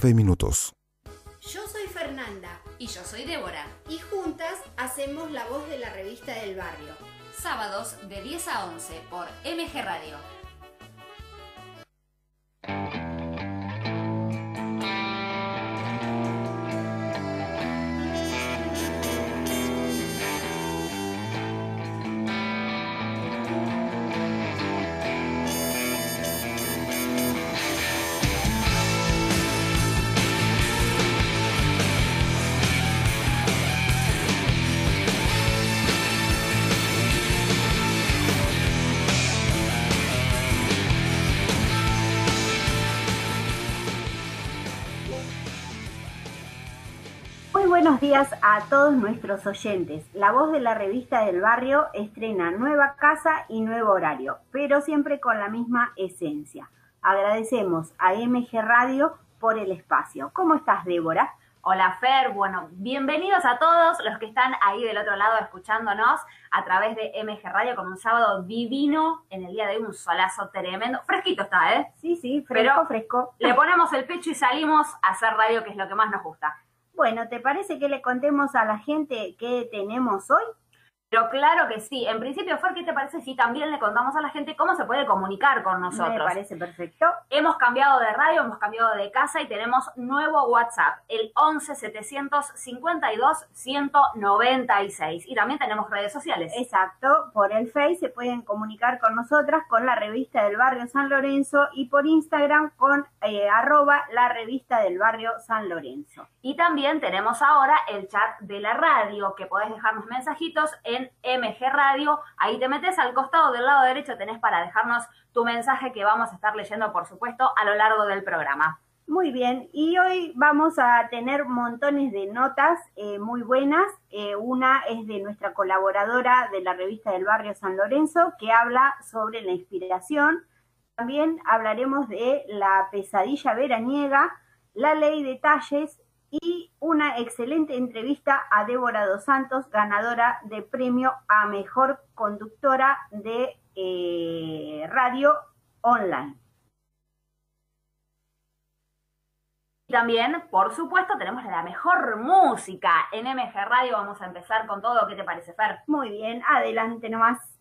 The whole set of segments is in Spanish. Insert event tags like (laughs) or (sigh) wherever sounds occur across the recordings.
9 minutos. Yo soy Fernanda Y yo soy Débora. y juntas hacemos la voz de la revista del barrio. Sábados de 10 a 11 por MG Radio. Días a todos nuestros oyentes. La voz de la revista del barrio estrena nueva casa y nuevo horario, pero siempre con la misma esencia. Agradecemos a MG Radio por el espacio. ¿Cómo estás, Débora? Hola Fer, bueno, bienvenidos a todos los que están ahí del otro lado escuchándonos a través de MG Radio con un sábado divino en el día de hoy, un solazo tremendo. Fresquito está, ¿eh? Sí, sí, fresco, Pero- fresco. Le ponemos el pecho y salimos a hacer radio, que es lo que más nos gusta. Bueno, ¿te parece que le contemos a la gente qué tenemos hoy? Pero claro que sí. En principio, Fer, ¿qué te parece si también le contamos a la gente cómo se puede comunicar con Me nosotros? parece perfecto. Hemos cambiado de radio, hemos cambiado de casa y tenemos nuevo WhatsApp, el 11 752 196. Y también tenemos redes sociales. Exacto, por el Face se pueden comunicar con nosotras, con la revista del barrio San Lorenzo y por Instagram con eh, arroba la revista del barrio San Lorenzo. Y también tenemos ahora el chat de la radio, que podés dejarnos mensajitos en MG Radio. Ahí te metes al costado del lado derecho, tenés para dejarnos tu mensaje que vamos a estar leyendo, por supuesto, a lo largo del programa. Muy bien, y hoy vamos a tener montones de notas eh, muy buenas. Eh, una es de nuestra colaboradora de la revista del barrio San Lorenzo, que habla sobre la inspiración. También hablaremos de la pesadilla veraniega, la ley de talles y una excelente entrevista a Débora Dos Santos, ganadora de premio a mejor conductora de eh, radio online. Y también, por supuesto, tenemos la mejor música en MG Radio. Vamos a empezar con todo. ¿Qué te parece, Fer? Muy bien, adelante nomás.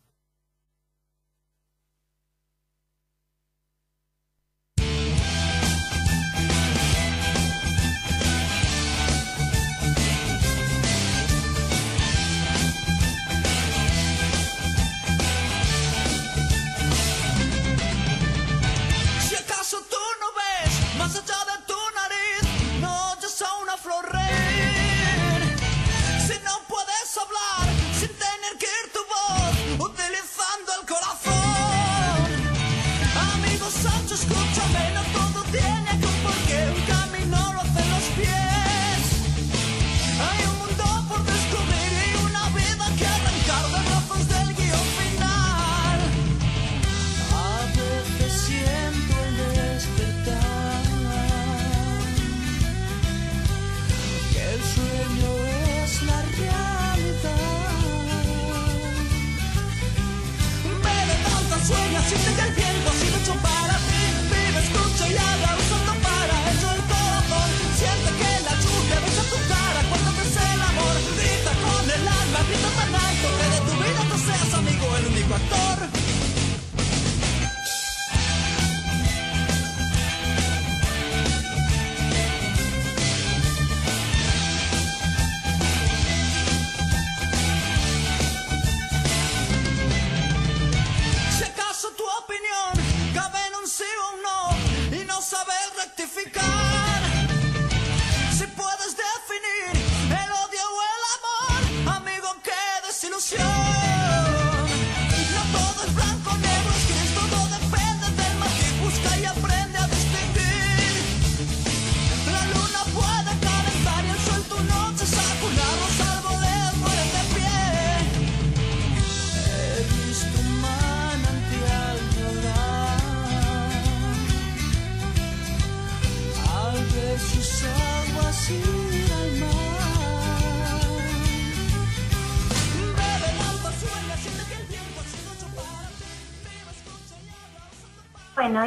what I thought.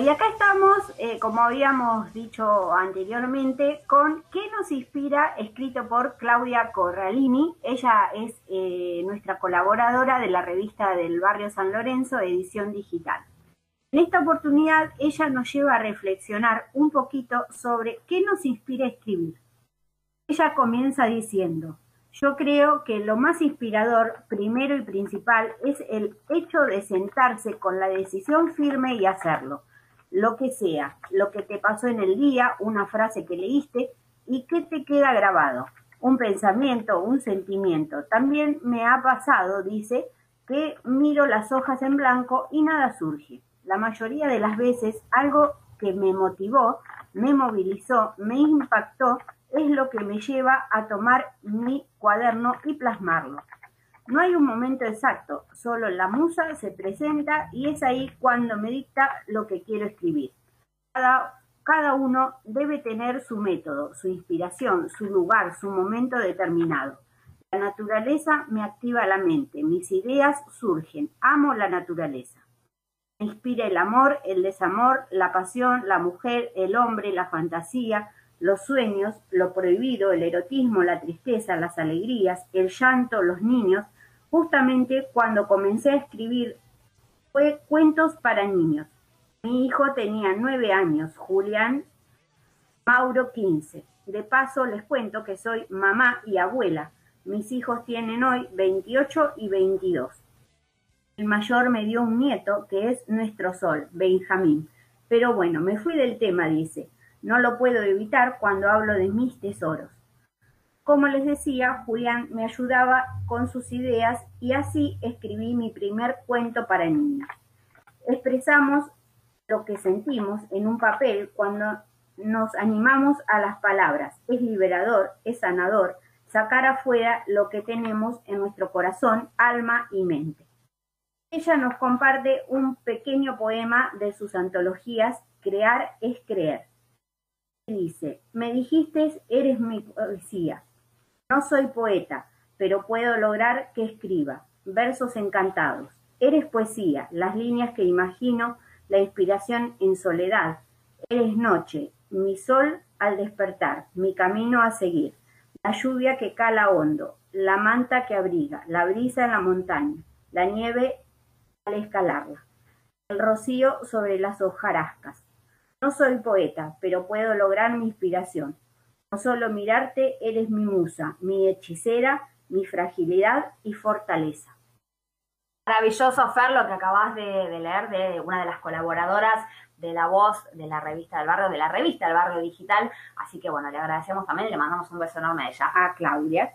Y acá estamos, eh, como habíamos dicho anteriormente, con ¿Qué nos inspira? escrito por Claudia Corralini. Ella es eh, nuestra colaboradora de la revista del Barrio San Lorenzo, edición digital. En esta oportunidad, ella nos lleva a reflexionar un poquito sobre qué nos inspira escribir. Ella comienza diciendo, yo creo que lo más inspirador, primero y principal, es el hecho de sentarse con la decisión firme y hacerlo. Lo que sea, lo que te pasó en el día, una frase que leíste y que te queda grabado. Un pensamiento, un sentimiento. También me ha pasado, dice, que miro las hojas en blanco y nada surge. La mayoría de las veces algo que me motivó, me movilizó, me impactó, es lo que me lleva a tomar mi cuaderno y plasmarlo. No hay un momento exacto, solo la musa se presenta y es ahí cuando me dicta lo que quiero escribir. Cada, cada uno debe tener su método, su inspiración, su lugar, su momento determinado. La naturaleza me activa la mente, mis ideas surgen, amo la naturaleza. Me inspira el amor, el desamor, la pasión, la mujer, el hombre, la fantasía, los sueños, lo prohibido, el erotismo, la tristeza, las alegrías, el llanto, los niños, justamente cuando comencé a escribir fue cuentos para niños. Mi hijo tenía nueve años, Julián Mauro quince. De paso les cuento que soy mamá y abuela. Mis hijos tienen hoy 28 y 22. El mayor me dio un nieto que es nuestro sol, Benjamín. Pero bueno, me fui del tema, dice. No lo puedo evitar cuando hablo de mis tesoros. Como les decía, Julián me ayudaba con sus ideas y así escribí mi primer cuento para niños. Expresamos lo que sentimos en un papel cuando nos animamos a las palabras. Es liberador, es sanador, sacar afuera lo que tenemos en nuestro corazón, alma y mente. Ella nos comparte un pequeño poema de sus antologías Crear es creer dice, me dijiste eres mi poesía. No soy poeta, pero puedo lograr que escriba versos encantados. Eres poesía, las líneas que imagino, la inspiración en soledad. Eres noche, mi sol al despertar, mi camino a seguir, la lluvia que cala hondo, la manta que abriga, la brisa en la montaña, la nieve al escalarla, el rocío sobre las hojarascas, no soy poeta, pero puedo lograr mi inspiración. No solo mirarte, eres mi musa, mi hechicera, mi fragilidad y fortaleza. Maravilloso, Fer, lo que acabas de, leer de una de las colaboradoras de la voz de la revista del barrio, de la revista del barrio digital. Así que bueno, le agradecemos también y le mandamos un beso enorme a ella, a Claudia.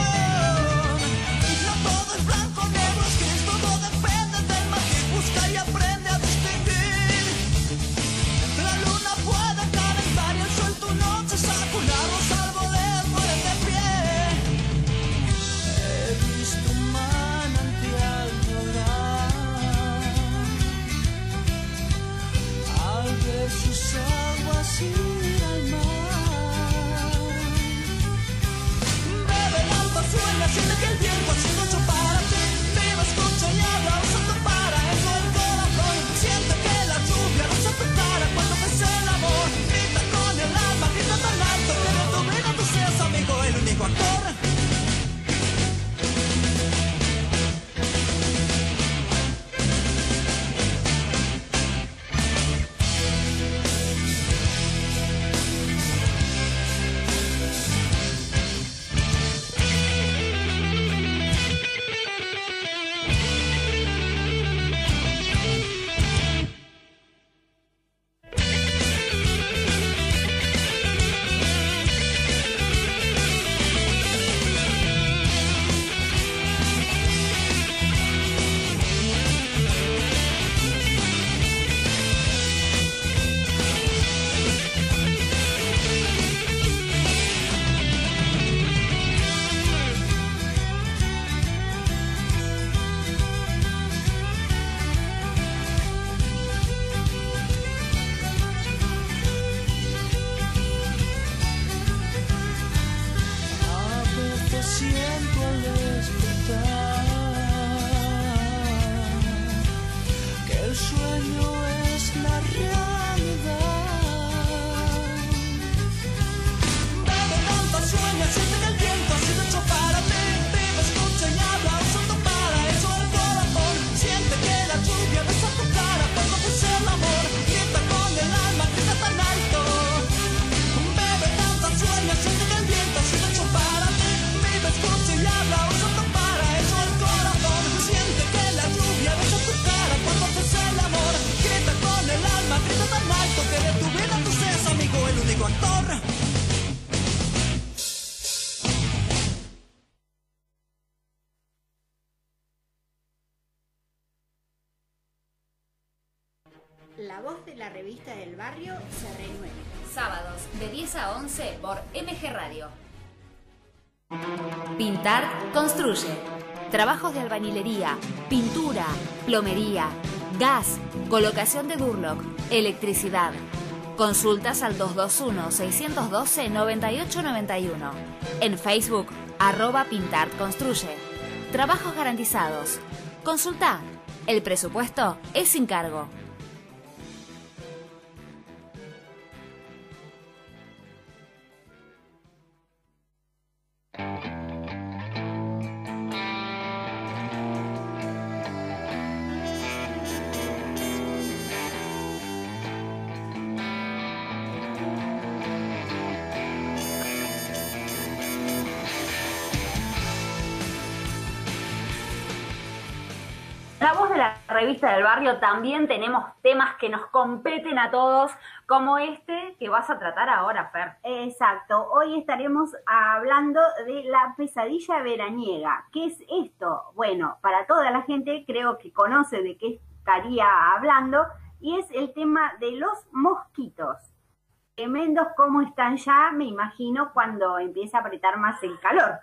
La Sábados de 10 a 11 por MG Radio. Pintar construye. Trabajos de albañilería, pintura, plomería, gas, colocación de Durlock, electricidad. Consultas al 221-612-9891. En Facebook, arroba Pintar Construye. Trabajos garantizados. Consulta. El presupuesto es sin cargo. La voz de la revista del barrio también tenemos temas que nos competen a todos, como este que vas a tratar ahora, Fer. Exacto, hoy estaremos hablando de la pesadilla veraniega. ¿Qué es esto? Bueno, para toda la gente creo que conoce de qué estaría hablando y es el tema de los mosquitos. Tremendos como están ya, me imagino, cuando empieza a apretar más el calor.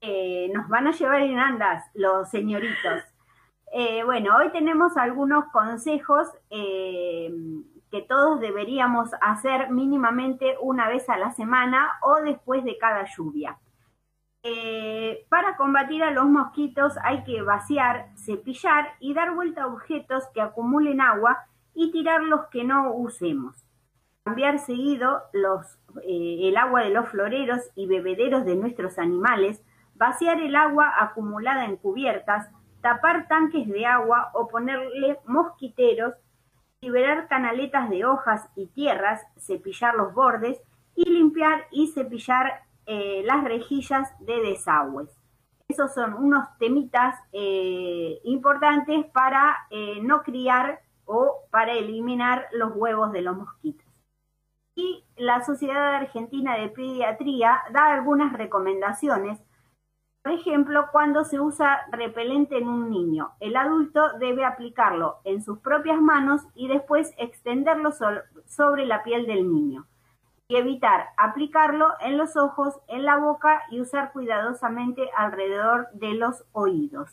Eh, nos van a llevar en andas los señoritos. Eh, bueno, hoy tenemos algunos consejos eh, que todos deberíamos hacer mínimamente una vez a la semana o después de cada lluvia. Eh, para combatir a los mosquitos hay que vaciar, cepillar y dar vuelta a objetos que acumulen agua y tirar los que no usemos. Cambiar seguido el agua de los floreros y bebederos de nuestros animales, vaciar el agua acumulada en cubiertas, tapar tanques de agua o ponerle mosquiteros, liberar canaletas de hojas y tierras, cepillar los bordes y limpiar y cepillar eh, las rejillas de desagües. Esos son unos temitas eh, importantes para eh, no criar o para eliminar los huevos de los mosquitos. Y la Sociedad Argentina de Pediatría da algunas recomendaciones por ejemplo, cuando se usa repelente en un niño, el adulto debe aplicarlo en sus propias manos y después extenderlo sobre la piel del niño. Y evitar aplicarlo en los ojos, en la boca y usar cuidadosamente alrededor de los oídos.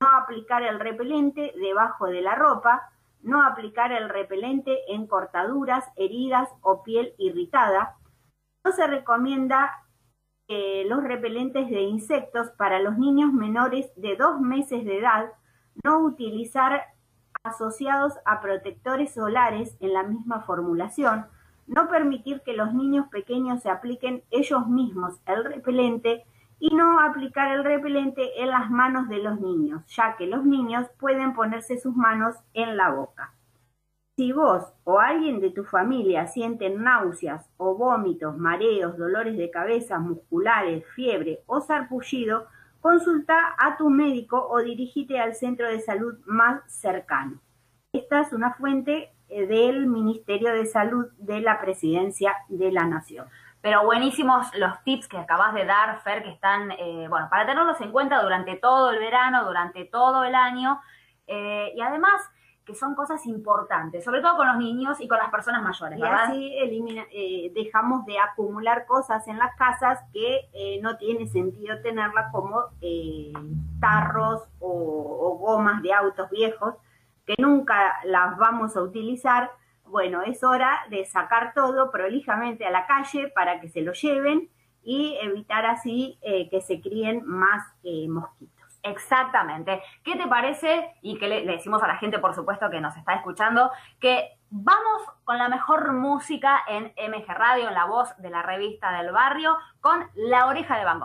No aplicar el repelente debajo de la ropa, no aplicar el repelente en cortaduras, heridas o piel irritada. No se recomienda eh, los repelentes de insectos para los niños menores de dos meses de edad, no utilizar asociados a protectores solares en la misma formulación, no permitir que los niños pequeños se apliquen ellos mismos el repelente y no aplicar el repelente en las manos de los niños, ya que los niños pueden ponerse sus manos en la boca. Si vos o alguien de tu familia sienten náuseas o vómitos, mareos, dolores de cabeza, musculares, fiebre o sarpullido, consulta a tu médico o dirígete al centro de salud más cercano. Esta es una fuente eh, del Ministerio de Salud de la Presidencia de la Nación. Pero buenísimos los tips que acabas de dar, Fer, que están, eh, bueno, para tenerlos en cuenta durante todo el verano, durante todo el año. Eh, y además, que son cosas importantes, sobre todo con los niños y con las personas mayores, Y así elimina, eh, dejamos de acumular cosas en las casas que eh, no tiene sentido tenerlas como eh, tarros o, o gomas de autos viejos que nunca las vamos a utilizar. Bueno, es hora de sacar todo prolijamente a la calle para que se lo lleven y evitar así que se críen más mosquitos. Exactamente. ¿Qué te parece? Y que le, decimos a la gente, por supuesto, que nos está escuchando, que Vamos con la mejor música en MG Radio, en la voz de la revista del barrio, con La oreja de Van.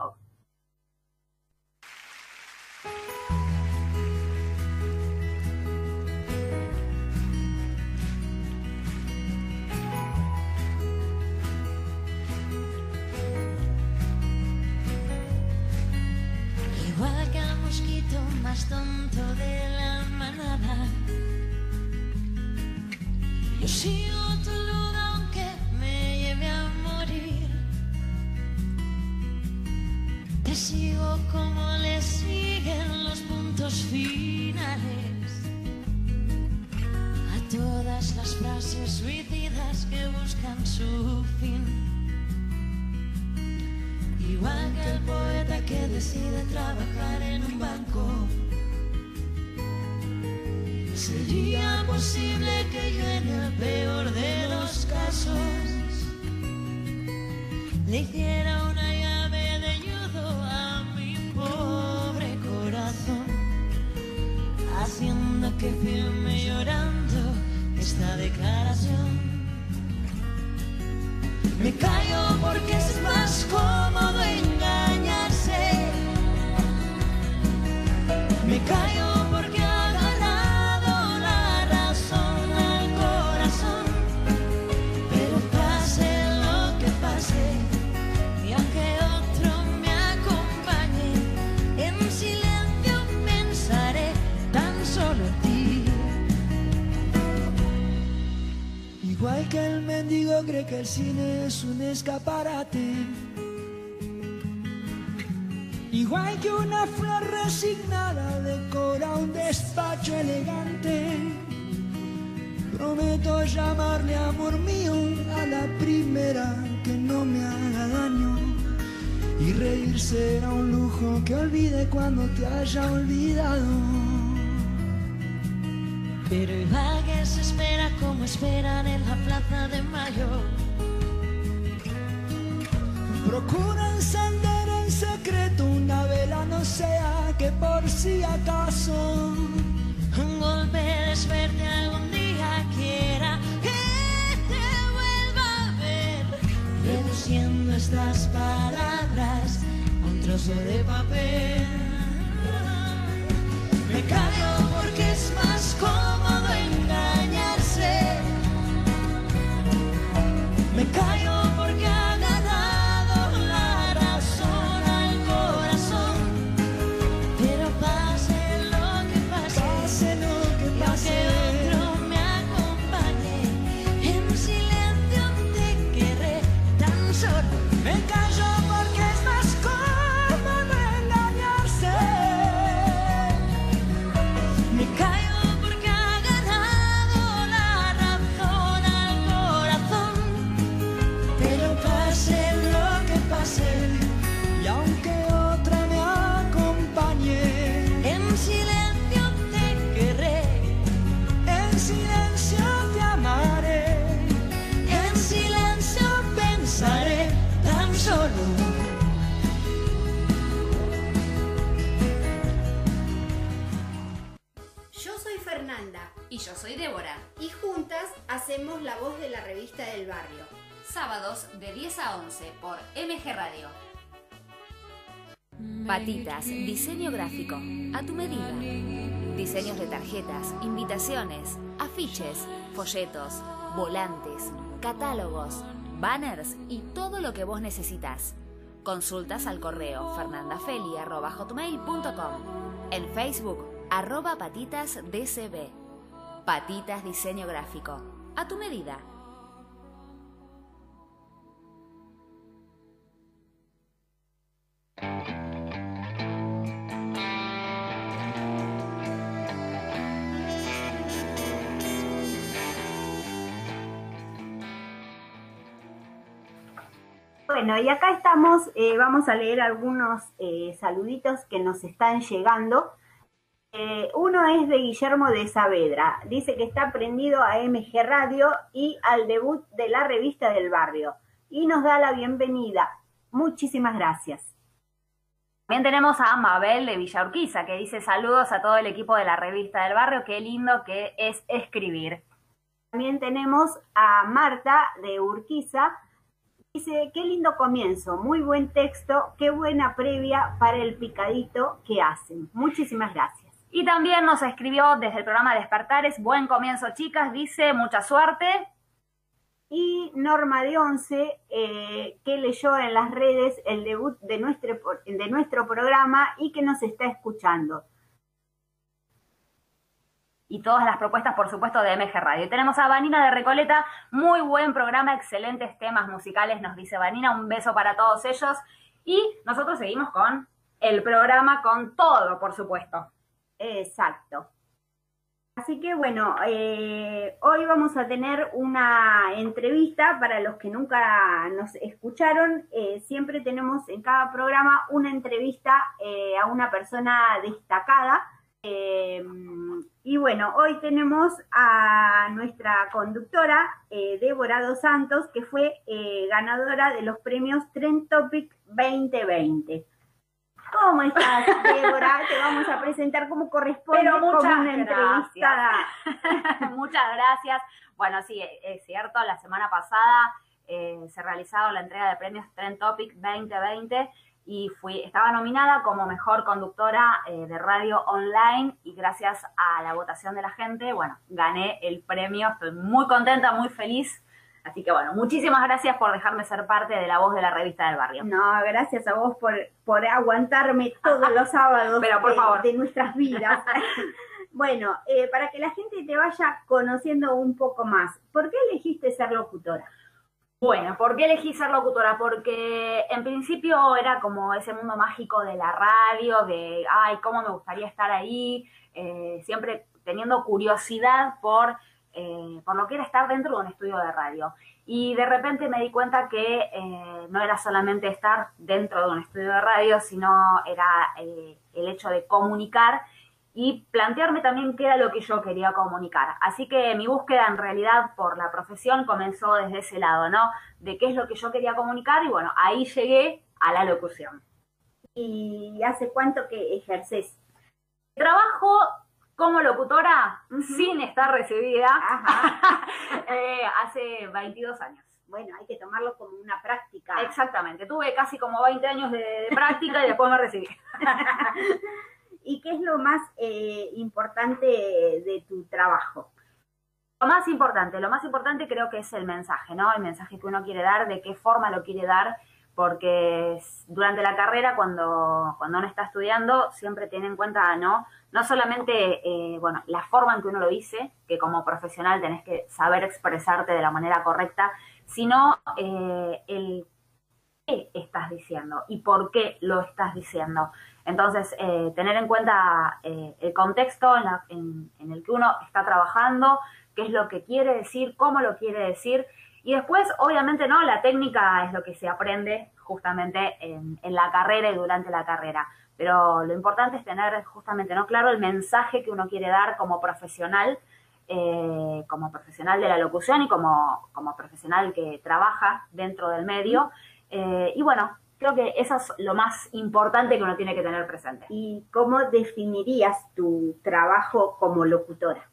Más tonto de la manada. Yo sigo tu luz aunque me lleve a morir. Te sigo como le siguen los puntos finales a todas las frases suicidas que buscan su fin. Igual que el poeta que decide trabajar en un banco. Sería posible que yo en el peor de los casos le hiciera una llave de judo a mi pobre corazón, haciendo que firme llorando esta declaración. Me callo porque es más cómodo engañarse. Me callo Igual que el mendigo cree que el cine es un escaparate. Igual que una flor resignada decora un despacho elegante. Prometo llamarle amor mío a la primera que no me haga daño. Y reír será un lujo que olvide cuando te haya olvidado. Pero igual se espera como esperan en la plaza de mayo. Procura encender en secreto una vela, no sea que por si acaso Un golpe de desverte algún día quiera que te vuelva a ver. Reduciendo estas palabras a un trozo de papel. Me callo porque es más cómodo soy Débora. y juntas hacemos la voz de la revista del barrio. Sábados de 10 a 11 por MG Radio. Patitas, diseño gráfico, a tu medida. Diseños de tarjetas, invitaciones, afiches, folletos, volantes, catálogos, banners y todo lo que vos necesitas. Consultas al correo fernandafeli.com. En Facebook, arroba patitasdcb. Patitas Diseño Gráfico. A tu medida. Bueno, y acá estamos, eh, vamos a leer algunos eh, saluditos que nos están llegando. Eh, uno es de Guillermo de Saavedra, dice que está prendido a MG Radio y al debut de la revista del barrio y nos da la bienvenida. Muchísimas gracias. También tenemos a Mabel de Villa Urquiza, que dice saludos a todo el equipo de la revista del barrio, qué lindo que es escribir. También tenemos a Marta de Urquiza. Dice, qué lindo comienzo, muy buen texto, qué buena previa para el picadito que hacen. Muchísimas gracias. Y también nos escribió desde el programa Despertares, buen comienzo chicas, dice, mucha suerte. Y Norma de Once, eh, que leyó en las redes el debut de nuestro, de nuestro programa y que nos está escuchando. y todas las propuestas, por supuesto, de MG Radio. Tenemos a Vanina de Recoleta, muy buen programa, excelentes temas musicales, nos dice Vanina, un beso para todos ellos. Y nosotros seguimos con el programa, con todo, por supuesto. Exacto. Así que bueno, eh, hoy vamos a tener una entrevista para los que nunca nos escucharon. Eh, siempre tenemos en cada programa una entrevista eh, a una persona destacada y bueno, hoy tenemos a nuestra conductora, Débora Dos Santos, que fue ganadora de los premios Trend Topic 2020. ¿Cómo estás, Débora? (laughs) Te vamos a presentar como corresponde Pero muchas como una entrevistada. (laughs) Muchas gracias. Bueno, sí, es cierto, la semana pasada eh, se ha realizado la entrega de premios Trend Topic 2020 y fui, estaba nominada como mejor conductora eh, de radio online y gracias a la votación de la gente, bueno, gané el premio, estoy muy contenta, muy feliz. Así que bueno, muchísimas gracias por dejarme ser parte de la voz de la revista del barrio. No, gracias a vos por, por aguantarme todos los (laughs) sábados Pero, por de, favor. de nuestras vidas. (laughs) bueno, eh, para que la gente te vaya conociendo un poco más, ¿por qué elegiste ser locutora? Bueno, ¿por qué elegí ser locutora? Porque en principio era como ese mundo mágico de la radio, de, ay, cómo me gustaría estar ahí, eh, siempre teniendo curiosidad por, eh, por lo que era estar dentro de un estudio de radio. Y de repente me di cuenta que eh, no era solamente estar dentro de un estudio de radio, sino era eh, el hecho de comunicar y plantearme también qué era lo que yo quería comunicar. Así que mi búsqueda en realidad por la profesión comenzó desde ese lado, ¿no? De qué es lo que yo quería comunicar y bueno, ahí llegué a la locución. ¿Y hace cuánto que ejerces? Trabajo como locutora sin estar recibida (laughs) eh, hace 22 años. Bueno, hay que tomarlo como una práctica. Exactamente, tuve casi como 20 años de, de práctica y después me recibí. (laughs) ¿Y qué es lo más eh, importante de tu trabajo? Lo más importante, lo más importante creo que es el mensaje, ¿no? El mensaje que uno quiere dar, de qué forma lo quiere dar, porque durante la carrera, cuando, cuando uno está estudiando, siempre tiene en cuenta, ¿no? No solamente, eh, bueno, la forma en que uno lo dice, que como profesional tenés que saber expresarte de la manera correcta, sino eh, el qué estás diciendo y por qué lo estás diciendo. Entonces, eh, tener en cuenta eh, el contexto en, la- en el que uno está trabajando, qué es lo que quiere decir, cómo lo quiere decir. Y después, obviamente, no, la técnica es lo que se aprende justamente en, la carrera y durante la carrera. Pero lo importante es tener justamente, ¿no? Claro, el mensaje que uno quiere dar como profesional, eh, como profesional de la locución y como, como profesional que trabaja dentro del medio. Eh, y bueno, creo que eso es lo más importante que uno tiene que tener presente. ¿Y cómo definirías tu trabajo como locutora?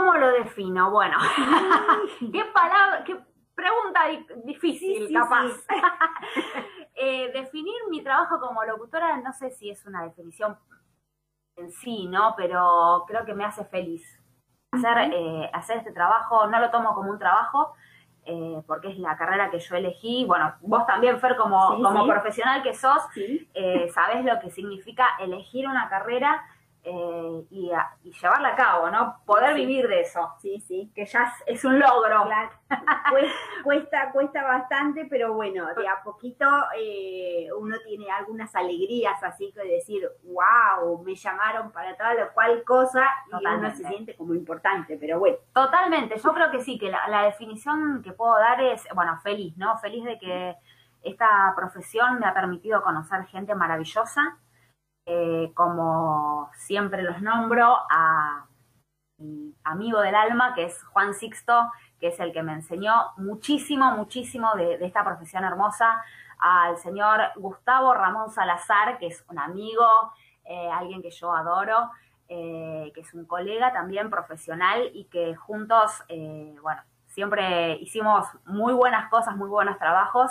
¿Cómo lo defino? Bueno, (laughs) qué palabra, qué pregunta di- difícil, Sí, capaz. sí. (laughs) Eh, definir mi trabajo como locutora, no sé si es una definición en sí, ¿no? Pero creo que me hace feliz. Hacer, eh, hacer este trabajo, no lo tomo como un trabajo, eh, porque es la carrera que yo elegí. Bueno, vos también, Fer, como, como profesional que sos, eh, sabés lo que significa elegir una carrera eh, y, a- y llevarla a cabo, ¿no? Poder Sí. vivir de eso, Sí, sí. que ya es, es un logro. Claro. (laughs) Cuesta, cuesta, bastante, pero bueno, de a poquito eh, uno tiene algunas alegrías, así que decir, wow, me llamaron para tal o cual cosa, y uno Totalmente. se siente como importante, pero bueno. Totalmente, yo creo que sí, que la, la definición que puedo dar es, bueno, feliz, ¿no? Feliz de que esta profesión me ha permitido conocer gente maravillosa, eh, como siempre los nombro, a mi amigo del alma, que es Juan Sixto, que es el que me enseñó muchísimo, muchísimo de, esta profesión hermosa, al señor Gustavo Ramón Salazar, que es un amigo, eh, alguien que yo adoro, eh, que es un colega también profesional y que juntos, bueno, siempre hicimos muy buenas cosas, muy buenos trabajos.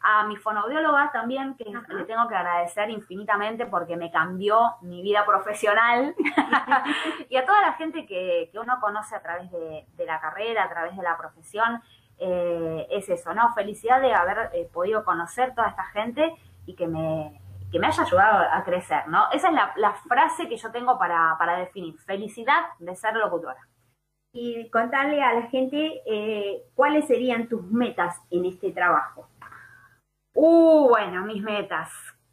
A mi fonoaudióloga también, que le tengo que agradecer infinitamente porque me cambió mi vida profesional. (laughs) y a toda la gente que, que uno conoce a través de, de, la carrera, a través de la profesión, eh, es eso, ¿no? Felicidad de haber eh, podido conocer toda esta gente y que me, que me haya ayudado a crecer, ¿no? Esa es la, la frase que yo tengo para, para definir. Felicidad de ser locutora y contarle a la gente eh, cuáles serían tus metas en este trabajo. Uh, bueno, mis metas.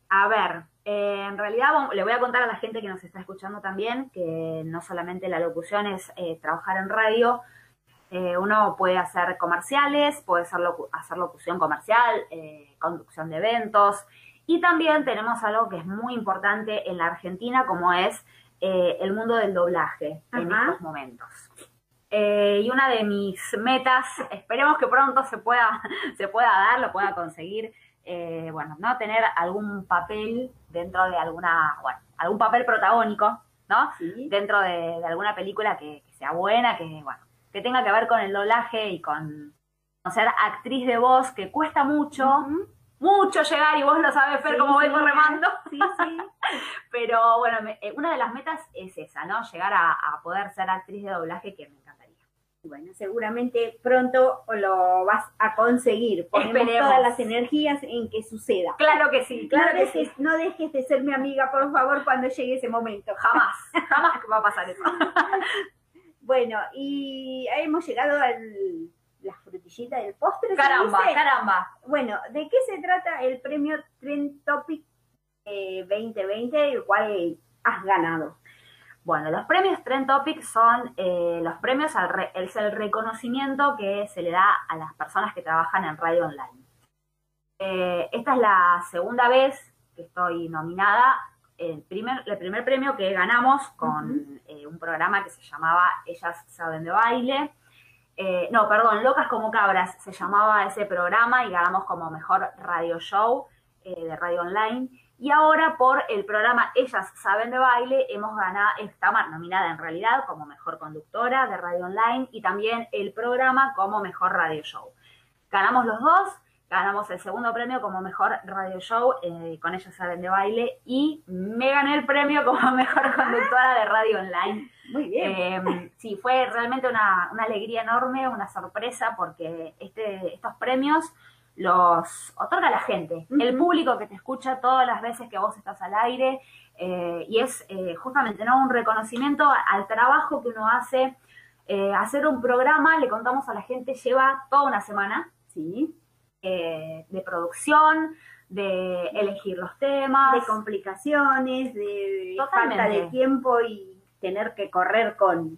A ver, eh, en realidad le voy a contar a la gente que nos está escuchando también que no solamente la locución es eh, trabajar en radio, eh, uno puede hacer comerciales, puede hacer, locu hacer locución comercial, conducción de eventos y también tenemos algo que es muy importante en la Argentina como es el mundo del doblaje Ajá. en estos momentos. Eh, y una de mis metas, esperemos que pronto se pueda, (laughs) se pueda dar, lo pueda conseguir, eh, bueno, ¿no? Tener algún papel dentro de alguna, bueno, algún papel protagónico, ¿no? Sí. Dentro de, de alguna película que, que, sea buena, que, bueno, que tenga que ver con el doblaje y con, con ser actriz de voz, que cuesta mucho, uh -huh. mucho llegar, y vos lo sabes, Fer, sí, cómo sí, voy remando. Sí, sí. (laughs) Pero bueno, me, eh, una de las metas es esa, ¿no? Llegar a, a poder ser actriz de doblaje, que me bueno, seguramente pronto lo vas a conseguir. Ponemos Esperemos. todas las energías en que suceda. Claro que sí, claro no que dejes, sí. No dejes de ser mi amiga, por favor, cuando llegue ese momento. Jamás, (laughs) jamás va a pasar eso. (laughs) bueno, y hemos llegado al la frutillita del postre. Caramba, caramba. Bueno, ¿de qué se trata el premio Trend Topic eh, 2020, el cual has ganado? Bueno, los premios Trend Topic son eh, los premios, al re, es el reconocimiento que se le da a las personas que trabajan en radio online. Eh, esta es la segunda vez que estoy nominada. El primer, el primer premio que ganamos con uh -huh. eh, un programa que se llamaba Ellas Saben de Baile. Eh, no, perdón, Locas como Cabras se llamaba ese programa y ganamos como mejor radio show eh, de radio online. Y ahora por el programa Ellas Saben de Baile hemos ganado, está nominada en realidad como mejor conductora de radio online y también el programa como mejor radio show. Ganamos los dos, ganamos el segundo premio como mejor radio show eh, con Ellas Saben de Baile y me gané el premio como (laughs) mejor conductora de radio online. Muy bien. Eh, sí, fue realmente una, una, alegría enorme, una sorpresa porque este, estos premios los otorga la gente, uh -huh. el público que te escucha todas las veces que vos estás al aire, eh, y es eh, justamente ¿no? un reconocimiento al trabajo que uno hace. Eh, hacer un programa, le contamos a la gente, lleva toda una semana, ¿sí? De producción, de elegir los temas. De complicaciones, de Totalmente. falta de tiempo y tener que correr con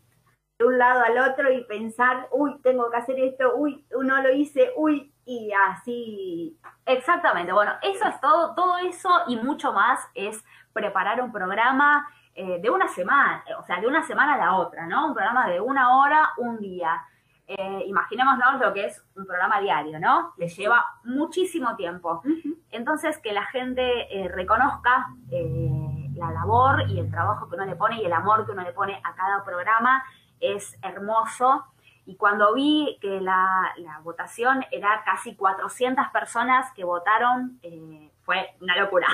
de un lado al otro y pensar, uy, tengo que hacer esto, uy, no lo hice, uy, y así. Exactamente, bueno, eso es todo, todo eso y mucho más es preparar un programa eh, de una semana, o sea, de una semana a la otra, ¿no? Un programa de una hora, un día. Eh, imaginémonos lo que es un programa diario, ¿no? Le lleva muchísimo tiempo. Entonces, que la gente eh, reconozca eh, la labor y el trabajo que uno le pone y el amor que uno le pone a cada programa es hermoso. Y cuando vi que la, la votación era casi 400 personas que votaron, eh, fue una locura.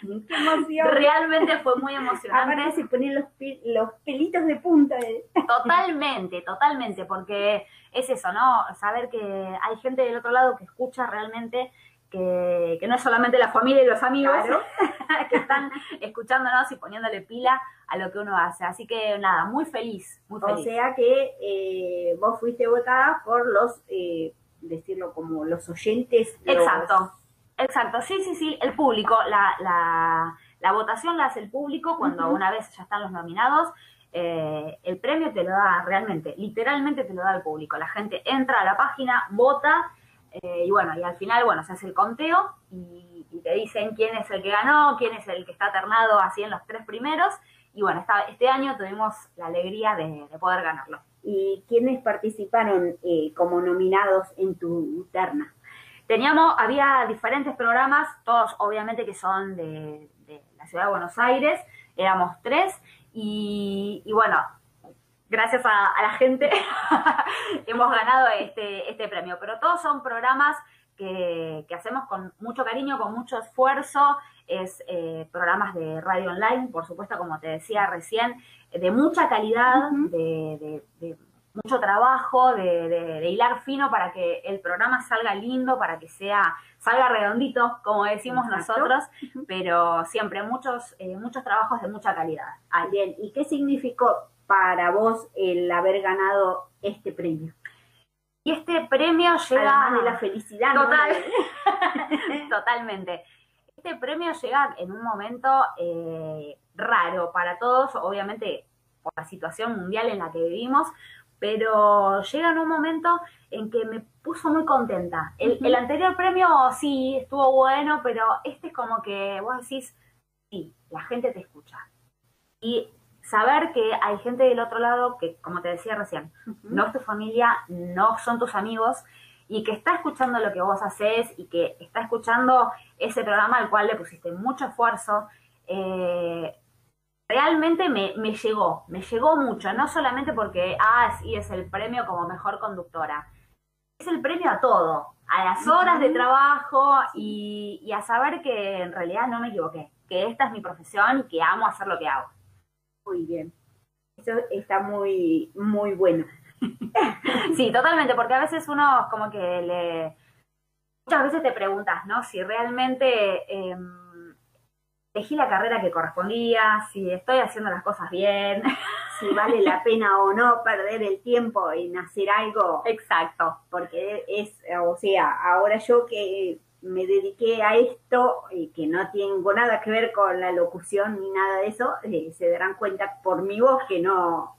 Sí, qué (laughs) emoción. Realmente fue muy emocionante. Ahora se ponen los, los pelitos de punta. (laughs) Totalmente, totalmente, porque es eso, ¿no? Saber que hay gente del otro lado que escucha realmente que, que, no es solamente la familia y los amigos claro. (laughs) que están escuchándonos y poniéndole pila a lo que uno hace. Así que nada, muy feliz, muy feliz. O sea que eh, vos fuiste votada por los, eh, decirlo como los oyentes. Los... Exacto, exacto, sí, sí, sí, el público, la, la, la votación la hace el público cuando uh -huh. una vez ya están los nominados. Eh, el premio te lo da realmente, literalmente te lo da el público. La gente entra a la página, vota eh, y bueno, y al final, bueno, se hace el conteo y, y, te dicen quién es el que ganó, quién es el que está ternado así en los tres primeros. Y bueno, esta, este año tuvimos la alegría de, de, poder ganarlo. ¿Y quiénes participaron eh, como nominados en tu terna? Teníamos, había diferentes programas, todos obviamente que son de, de la ciudad de Buenos Aires, éramos tres, Y, y bueno, gracias a, a la gente (laughs) hemos ganado este, este premio. Pero todos son programas que, que hacemos con mucho cariño, con mucho esfuerzo. Es eh, programas de radio online, por supuesto, como te decía recién, de mucha calidad, de, de- de mucho trabajo, de, de- de hilar fino para que el programa salga lindo, para que sea salga redondito, como decimos Exacto. nosotros, pero siempre muchos eh, muchos trabajos de mucha calidad. Bien, ¿y qué significó para vos el haber ganado este premio? Y este premio llega Además de la felicidad, ¿no? Total. (laughs) Totalmente. Este premio llega en un momento eh, raro para todos, obviamente por la situación mundial en la que vivimos, pero llega en un momento en que me puso muy contenta. El, el anterior premio sí estuvo bueno, pero este es como que vos decís, sí, la gente te escucha. Y saber que hay gente del otro lado que, como te decía recién, no es tu familia, no son tus amigos, y que está escuchando lo que vos haces y que está escuchando ese programa al cual le pusiste mucho esfuerzo, eh, realmente me, me llegó, me llegó mucho, no solamente porque, ah, sí, es el premio como mejor conductora, es el premio a todo, a las horas de trabajo y, y a saber que en realidad no me equivoqué, que esta es mi profesión y que amo hacer lo que hago. Muy bien. Eso está muy, muy bueno. (laughs) Sí, totalmente, porque a veces uno como que le... Muchas veces te preguntas, ¿no? Si realmente eh, elegí la carrera que correspondía, si estoy haciendo las cosas bien. (laughs) Si vale la pena o no perder el tiempo en hacer algo, Exacto. porque es, o sea, ahora yo que me dediqué a esto y que no tengo nada que ver con la locución ni nada de eso, eh, se darán cuenta por mi voz que no,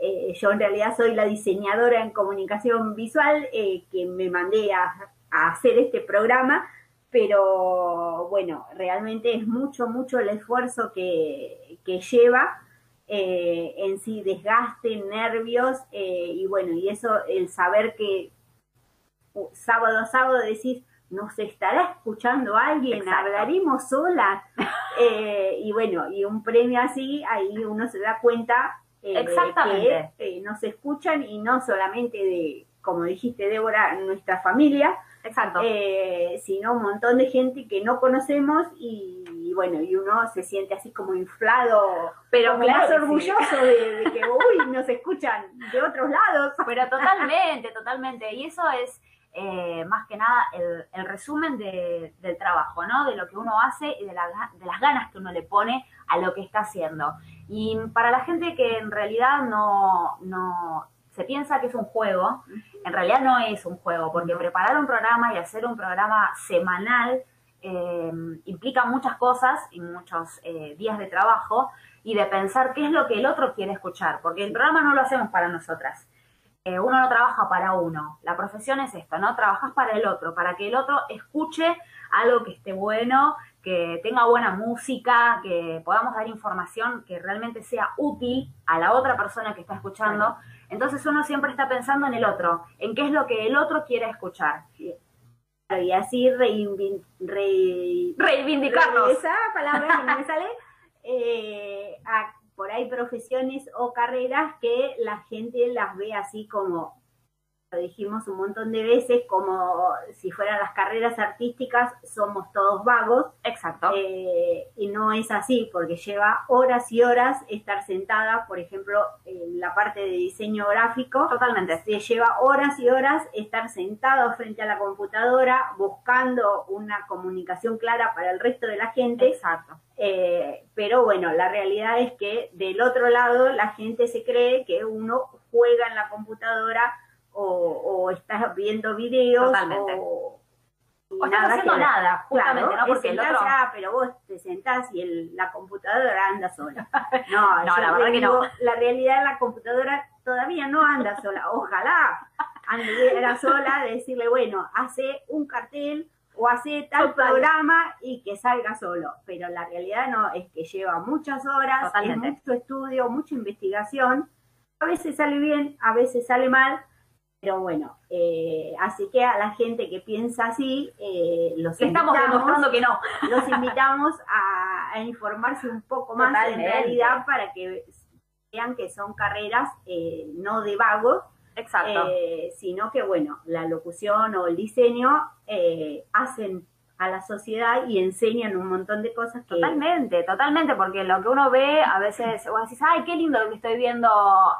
eh, yo en realidad soy la diseñadora en comunicación visual eh, que me mandé a, hacer este programa, pero bueno, realmente es mucho, mucho el esfuerzo que, que lleva eh, en sí, desgaste, nervios, eh, y bueno, y eso, el saber que sábado a sábado decís, nos estará escuchando alguien, Exacto. hablaremos solas, (laughs) Eh, y bueno, y un premio así, ahí uno se da cuenta eh, Exactamente. que eh, nos escuchan y no solamente de, como dijiste Débora, nuestra familia, Exacto. sino un montón de gente que no conocemos y, y bueno, y uno se siente así como inflado, Pero como claro más sí. orgulloso de, de que, (laughs) uy, nos escuchan de otros lados. Pero totalmente, totalmente. Y eso es eh, más que nada el, el resumen de- del trabajo, ¿no? De lo que uno hace y de, la de las ganas que uno le pone a lo que está haciendo. Y para la gente que en realidad no, no se piensa que es un juego, en realidad no es un juego, porque preparar un programa y hacer un programa semanal eh, implica muchas cosas y muchos eh, días de trabajo y de pensar qué es lo que el otro quiere escuchar, porque el programa no lo hacemos para nosotras. Eh, uno no trabaja para uno. La profesión es esto, ¿no? Trabajas para el otro, para que el otro escuche algo que esté bueno, que tenga buena música, que podamos dar información que realmente sea útil a la otra persona que está escuchando. Entonces uno siempre está pensando en el otro, en qué es lo que el otro quiere escuchar. Y así reivin- re- Reivindicarnos. esa palabra que no me sale, eh, a- por ahí profesiones o carreras que la gente las ve así como, lo dijimos un montón de veces, como si fueran las carreras artísticas, somos todos vagos, Exacto. eh, y no es así, porque lleva horas y horas estar sentada, por ejemplo, en la parte de diseño gráfico, Totalmente. te lleva horas y horas estar sentado frente a la computadora buscando una comunicación clara para el resto de la gente. Exacto. Eh, pero bueno, la realidad es que del otro lado la gente se cree que uno juega en la computadora o, o está viendo videos Totalmente. o, O estás haciendo que nada, justamente, Claro, ¿no? Porque el otro- ah, pero vos te sentás y el- la computadora anda sola. (laughs) No, la verdad que no. La realidad la computadora todavía no anda sola. Ojalá anduviera (laughs) sola, decirle, bueno, hace un cartel o hace tal Total. programa y que salga solo. Pero la realidad no, es que lleva muchas horas, es mucho estudio, mucha investigación. A veces sale bien, a veces sale mal, Pero bueno, eh, así que a la gente que piensa así, eh, los Estamos invitamos, demostrando que no. (laughs) los invitamos a, a informarse un poco más Totalmente. en realidad para que vean que son carreras eh, no de vagos, Exacto. eh, sino que bueno, la locución o el diseño eh, hacen a la sociedad y enseñan un montón de cosas que Totalmente, totalmente, porque lo que uno ve a veces, vos decís, ay, qué lindo lo que estoy viendo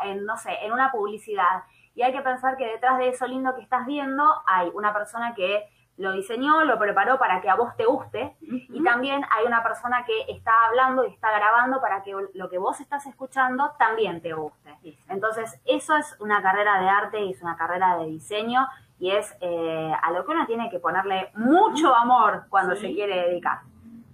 en, no sé, en una publicidad. Y hay que pensar que detrás de eso lindo que estás viendo hay una persona que lo diseñó, lo preparó para que a vos te guste, y también hay una persona que está hablando y está grabando para que lo que vos estás escuchando también te guste. Entonces, eso es una carrera de arte y es una carrera de diseño y es eh, a lo que uno tiene que ponerle mucho amor cuando Sí. se quiere dedicar.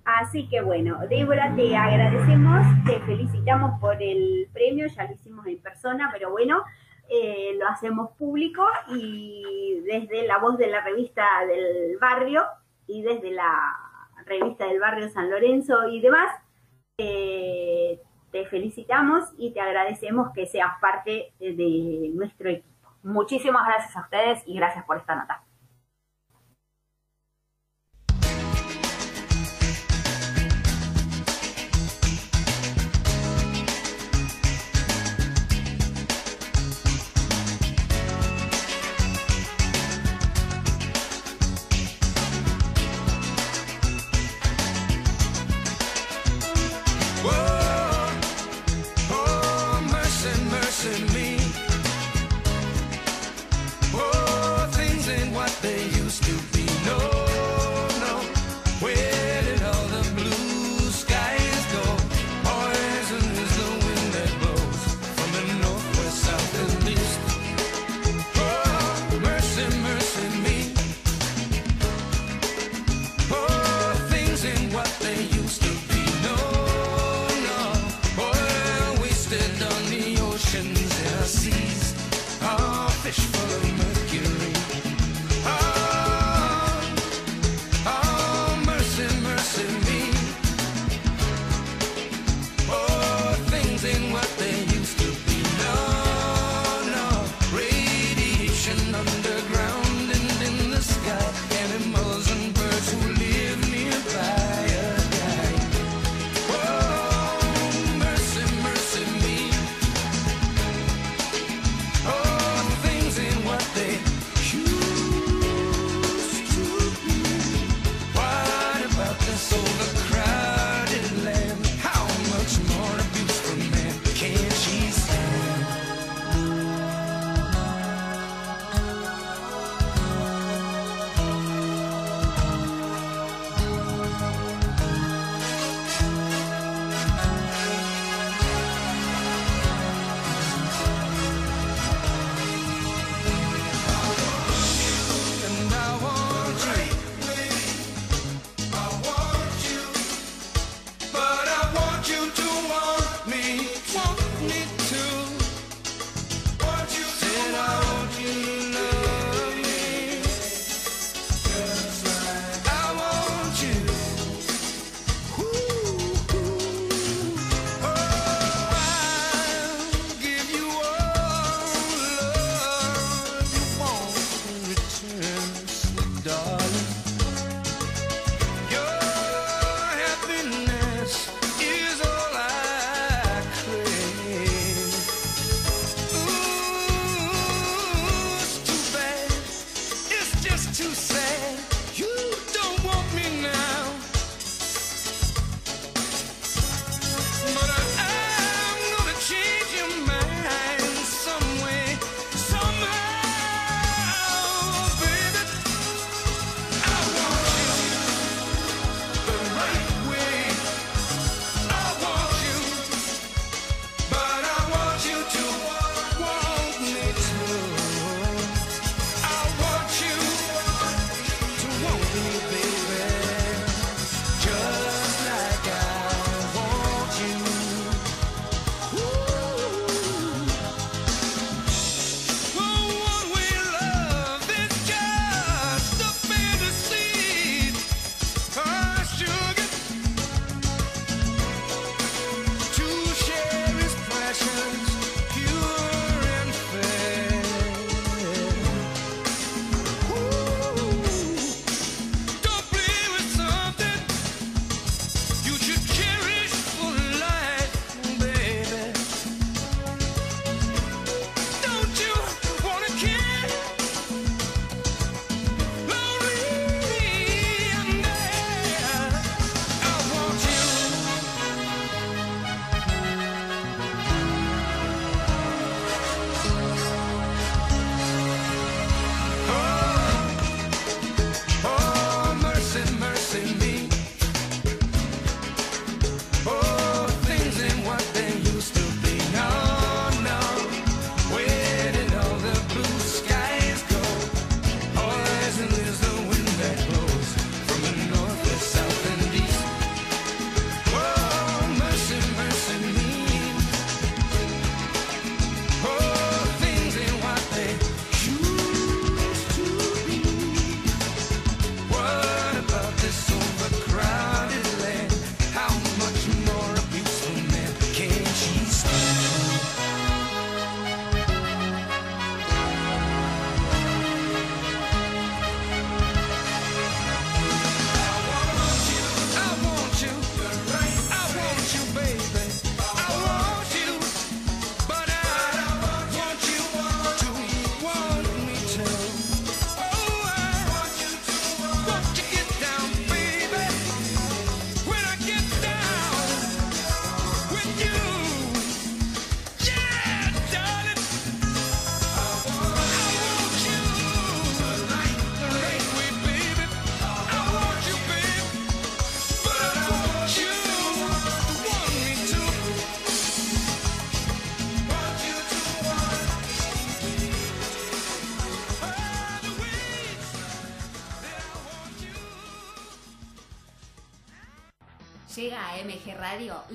Así que bueno, Débora, te agradecemos, te felicitamos por el premio, ya lo hicimos en persona, pero bueno, eh, lo hacemos público y desde la voz de la revista del barrio y desde la revista del barrio San Lorenzo y demás, eh, te felicitamos y te agradecemos que seas parte de nuestro equipo. Muchísimas gracias a ustedes y gracias por esta nota.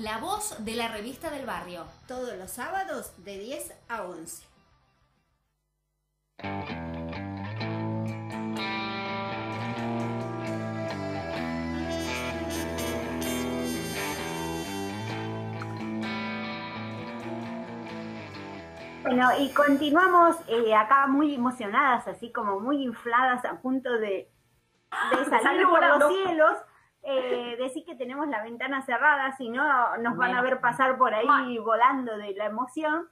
La voz de la revista del barrio. Todos los sábados de 10 a 11. Bueno, y continuamos eh, acá muy emocionadas, así como muy infladas, a punto de, de salir por los cielos. Eh, decir que tenemos la ventana cerrada, si no nos van a ver pasar por ahí volando de la emoción.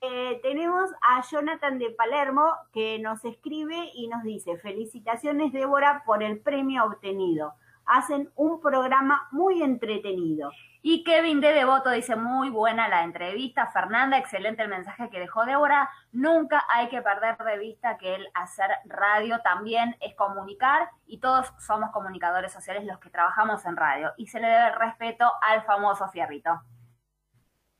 Eh, tenemos a Jonathan de Palermo que nos escribe y nos dice, felicitaciones Débora por el premio obtenido. Hacen un programa muy entretenido. Y Kevin de Devoto dice, muy buena la entrevista. Fernanda, excelente el mensaje que dejó Débora. Nunca hay que perder de vista que el hacer radio también es comunicar y todos somos comunicadores sociales los que trabajamos en radio. Y se le debe el respeto al famoso fierrito.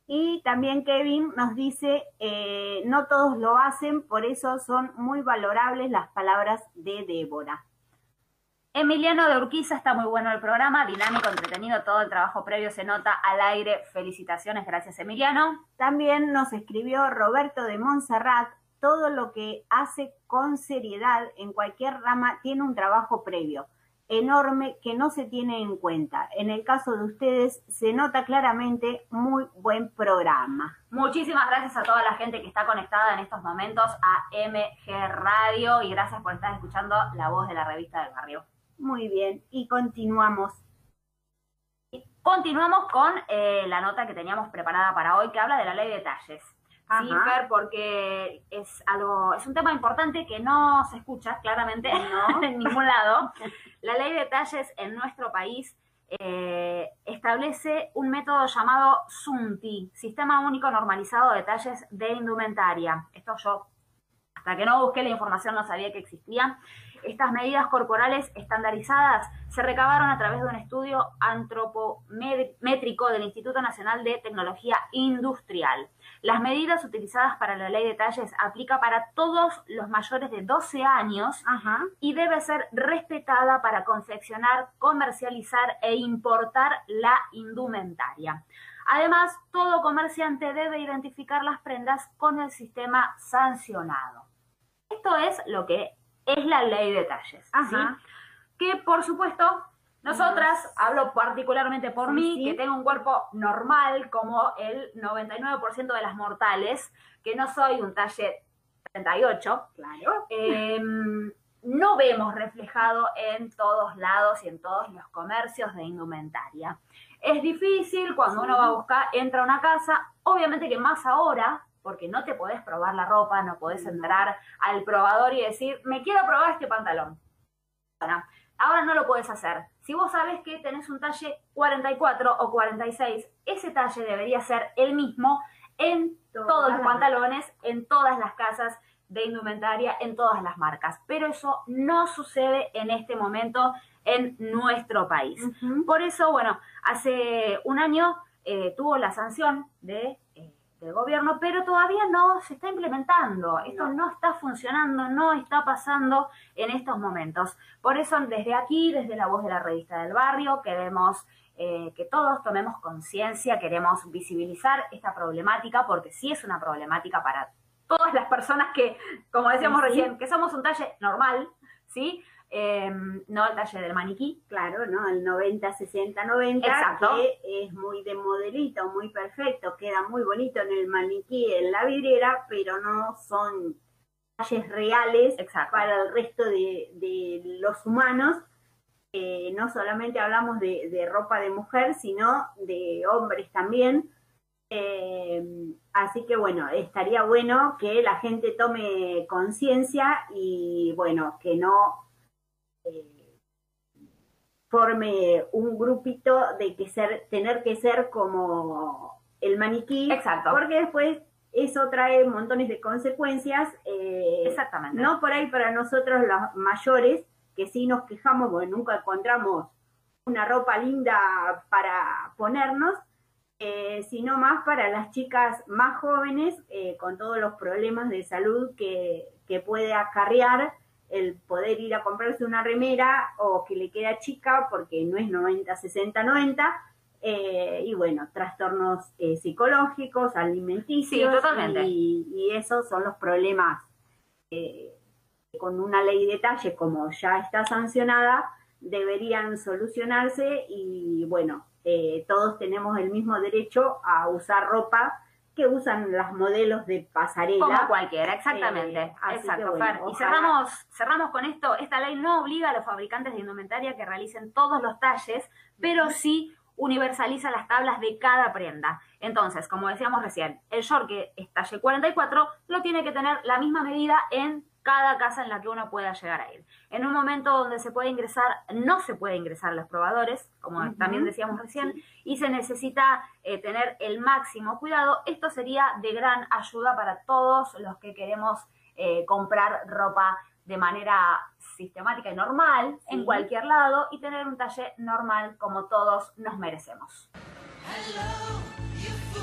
Y también Kevin nos dice, eh, no todos lo hacen, por eso son muy valorables las palabras de Débora. Emiliano de Urquiza, está muy bueno el programa, dinámico, entretenido, todo el trabajo previo se nota al aire. Felicitaciones, gracias Emiliano. También nos escribió Roberto de Montserrat, todo lo que hace con seriedad en cualquier rama tiene un trabajo previo enorme que no se tiene en cuenta. En el caso de ustedes se nota claramente muy buen programa. Muchísimas gracias a toda la gente que está conectada en estos momentos a MG Radio y gracias por estar escuchando la voz de la revista del barrio. Muy bien, y continuamos. Continuamos con eh, la nota que teníamos preparada para hoy que habla de la ley de talles. Sí, Ajá. Fer, porque es algo, es un tema importante que no se escucha claramente (laughs) en ningún lado. La ley de talles en nuestro país eh, establece un método llamado SUNTI, Sistema Único Normalizado de Talles de Indumentaria. Esto yo, hasta que no busqué la información, no sabía que existía. Estas medidas corporales estandarizadas se recabaron a través de un estudio antropométrico del Instituto Nacional de Tecnología Industrial. Las medidas utilizadas para la ley de talles aplica para todos los mayores de 12 años Ajá. y debe ser respetada para confeccionar, comercializar e importar la indumentaria. Además, todo comerciante debe identificar las prendas con el sistema sancionado. Esto es lo que es la ley de talles. Ajá. ¿sí? Que por supuesto, nosotras, hablo particularmente por Sí, mí, sí. que tengo un cuerpo normal como el 99% de las mortales, que no soy un talle 38, Claro. eh, no vemos reflejado en todos lados y en todos los comercios de indumentaria. Es difícil cuando uno va a buscar, entra a una casa, obviamente que más ahora, porque no te podés probar la ropa, no podés entrar al probador y decir, me quiero probar este pantalón. Bueno, ahora no lo puedes hacer. Si vos sabés que tenés un talle 44 o 46, ese talle debería ser el mismo en todos los pantalones, en todas las casas de indumentaria, en todas las marcas. Pero eso no sucede en este momento en nuestro país. Por eso, bueno, hace un año eh, tuvo la sanción de, del gobierno, pero todavía no se está implementando. Esto no. está funcionando, no está pasando en estos momentos. Por eso, desde aquí, desde la voz de la revista del barrio, queremos eh, que todos tomemos conciencia, queremos visibilizar esta problemática, porque sí es una problemática para todas las personas que, como decíamos Sí. recién, que somos un talle normal, ¿sí? Eh, no el talle del maniquí, Claro, ¿no? El 90, 60, 90, Exacto. que es muy de modelito, muy perfecto, queda muy bonito en el maniquí, en la vidriera, pero no son talles reales Exacto. para el resto de, de los humanos. Eh, no solamente hablamos de, de ropa de mujer, sino de hombres también. Eh, así que bueno, estaría bueno que la gente tome conciencia y bueno, que no eh, forme un grupito de que ser, tener que ser como el maniquí, Exacto. porque después eso trae montones de consecuencias, eh, Exactamente. no por ahí para nosotros los mayores, que sí nos quejamos porque nunca encontramos una ropa linda para ponernos, eh, sino más para las chicas más jóvenes eh, con todos los problemas de salud que, que puede acarrear el poder ir a comprarse una remera o que le queda chica porque no es 90, 60, 90 eh, y bueno, trastornos eh, psicológicos, alimenticios. Sí, totalmente. Y, y esos son los problemas eh, que con una ley de detalle, como ya está sancionada, deberían solucionarse y bueno, eh, todos tenemos el mismo derecho a usar ropa que usan las modelos de pasarela. Como cualquiera, exactamente. Eh, Exacto, bueno, Fer. Y cerramos, cerramos con esto. Esta ley no obliga a los fabricantes de indumentaria que realicen todos los talles, pero sí universaliza las tablas de cada prenda. Entonces, como decíamos recién, el short que es talle 44 lo tiene que tener la misma medida en cada casa en la que uno pueda llegar a ir. En un momento donde se puede ingresar, no se puede ingresar a los probadores, como también decíamos recién, y se necesita eh, tener el máximo cuidado. Esto sería de gran ayuda para todos los que queremos eh, comprar ropa de manera sistemática y normal en cualquier lado y tener un talle normal como todos nos merecemos. Hello,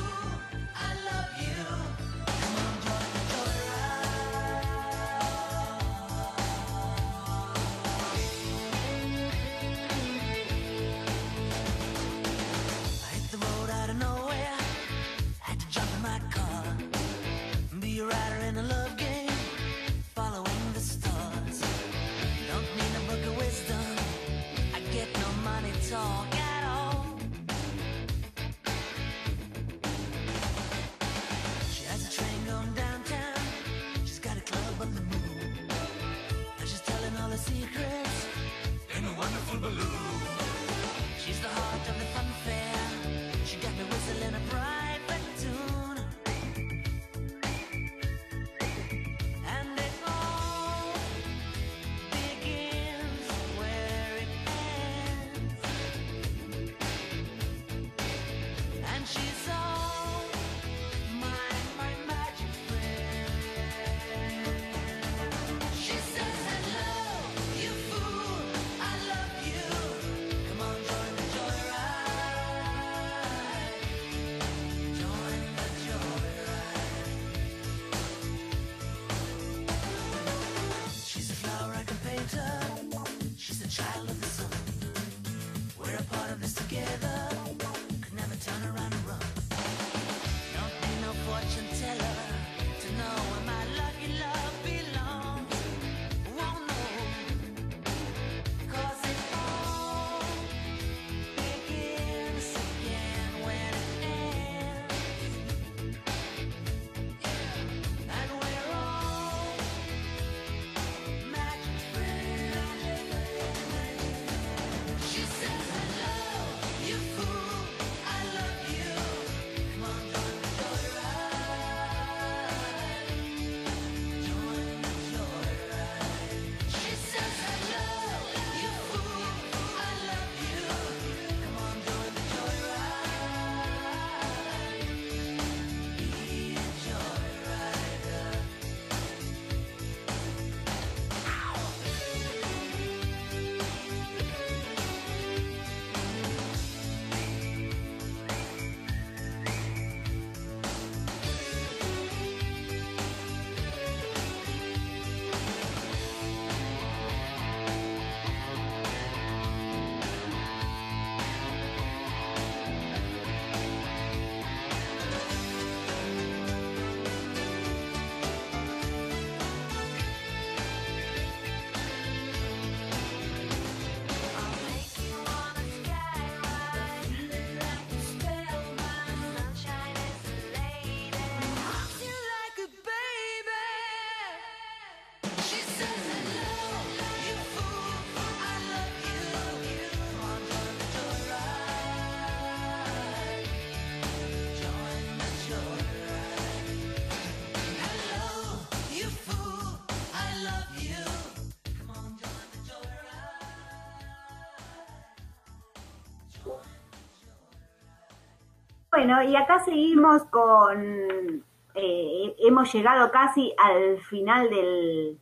Bueno, y acá seguimos con, eh, hemos llegado casi al final del,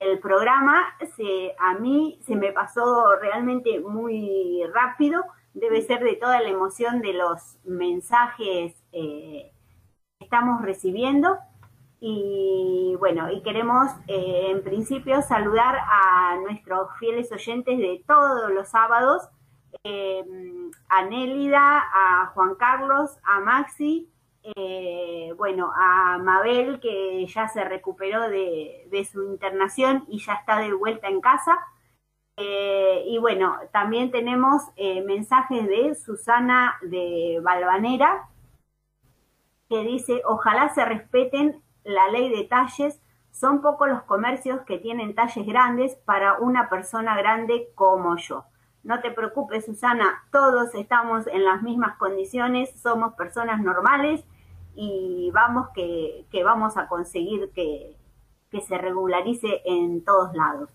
del programa. Se, a mí se me pasó realmente muy rápido. Debe ser de toda la emoción de los mensajes eh, que estamos recibiendo. Y bueno, y queremos eh, en principio saludar a nuestros fieles oyentes de todos los sábados eh, a Nélida, a Juan Carlos, a Maxi, eh, bueno, a Mabel, que ya se recuperó de, su internación y ya está de vuelta en casa. Eh, y bueno, también tenemos mensajes de Susana de Balvanera, que dice, ojalá se respeten la ley de talles, son pocos los comercios que tienen talles grandes para una persona grande como yo. No te preocupes, Susana, todos estamos en las mismas condiciones, somos personas normales y vamos que, vamos a conseguir que, que, se regularice en todos lados.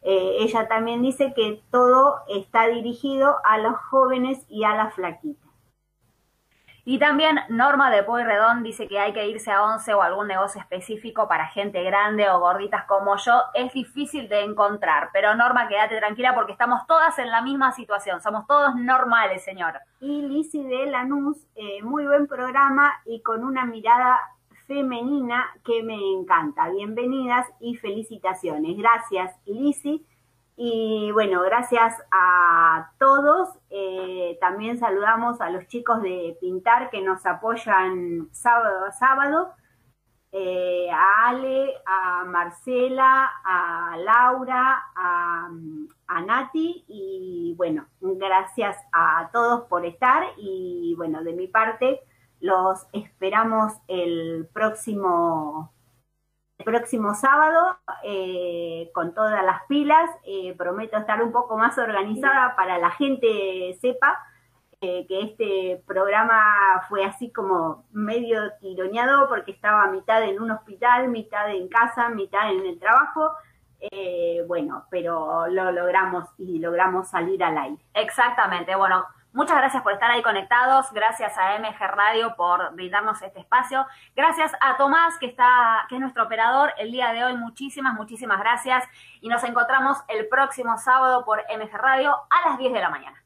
Eh, ella también dice que todo está dirigido a los jóvenes y a las flaquitas. Y también Norma de Pueyrredón dice que hay que irse a once o algún negocio específico para gente grande o gorditas como yo. Es difícil de encontrar, pero Norma, quédate tranquila porque estamos todas en la misma situación. Somos todos normales, señor. Y Lisi de Lanús, eh, muy buen programa y con una mirada femenina que me encanta. Bienvenidas y felicitaciones. Gracias, Lisi. Y bueno, gracias a todos. Eh, también saludamos a los chicos de Pintar que nos apoyan sábado a sábado. Eh, a Ale, a Marcela, a Laura, a, a, Nati y bueno, gracias a todos por estar y bueno, de mi parte los esperamos el próximo próximo sábado eh, con todas las pilas. Eh, prometo estar un poco más organizada para la gente sepa eh, que este programa fue así como medio tironeado porque estaba mitad en un hospital, mitad en casa, mitad en el trabajo. bueno, pero lo logramos y logramos salir al aire. Exactamente, bueno, Muchas gracias por estar ahí conectados, gracias a MG Radio por brindarnos este espacio, gracias a Tomás que está, que es nuestro operador el día de hoy, muchísimas, muchísimas gracias. Y nos encontramos el próximo sábado por MG Radio a las 10 de la mañana.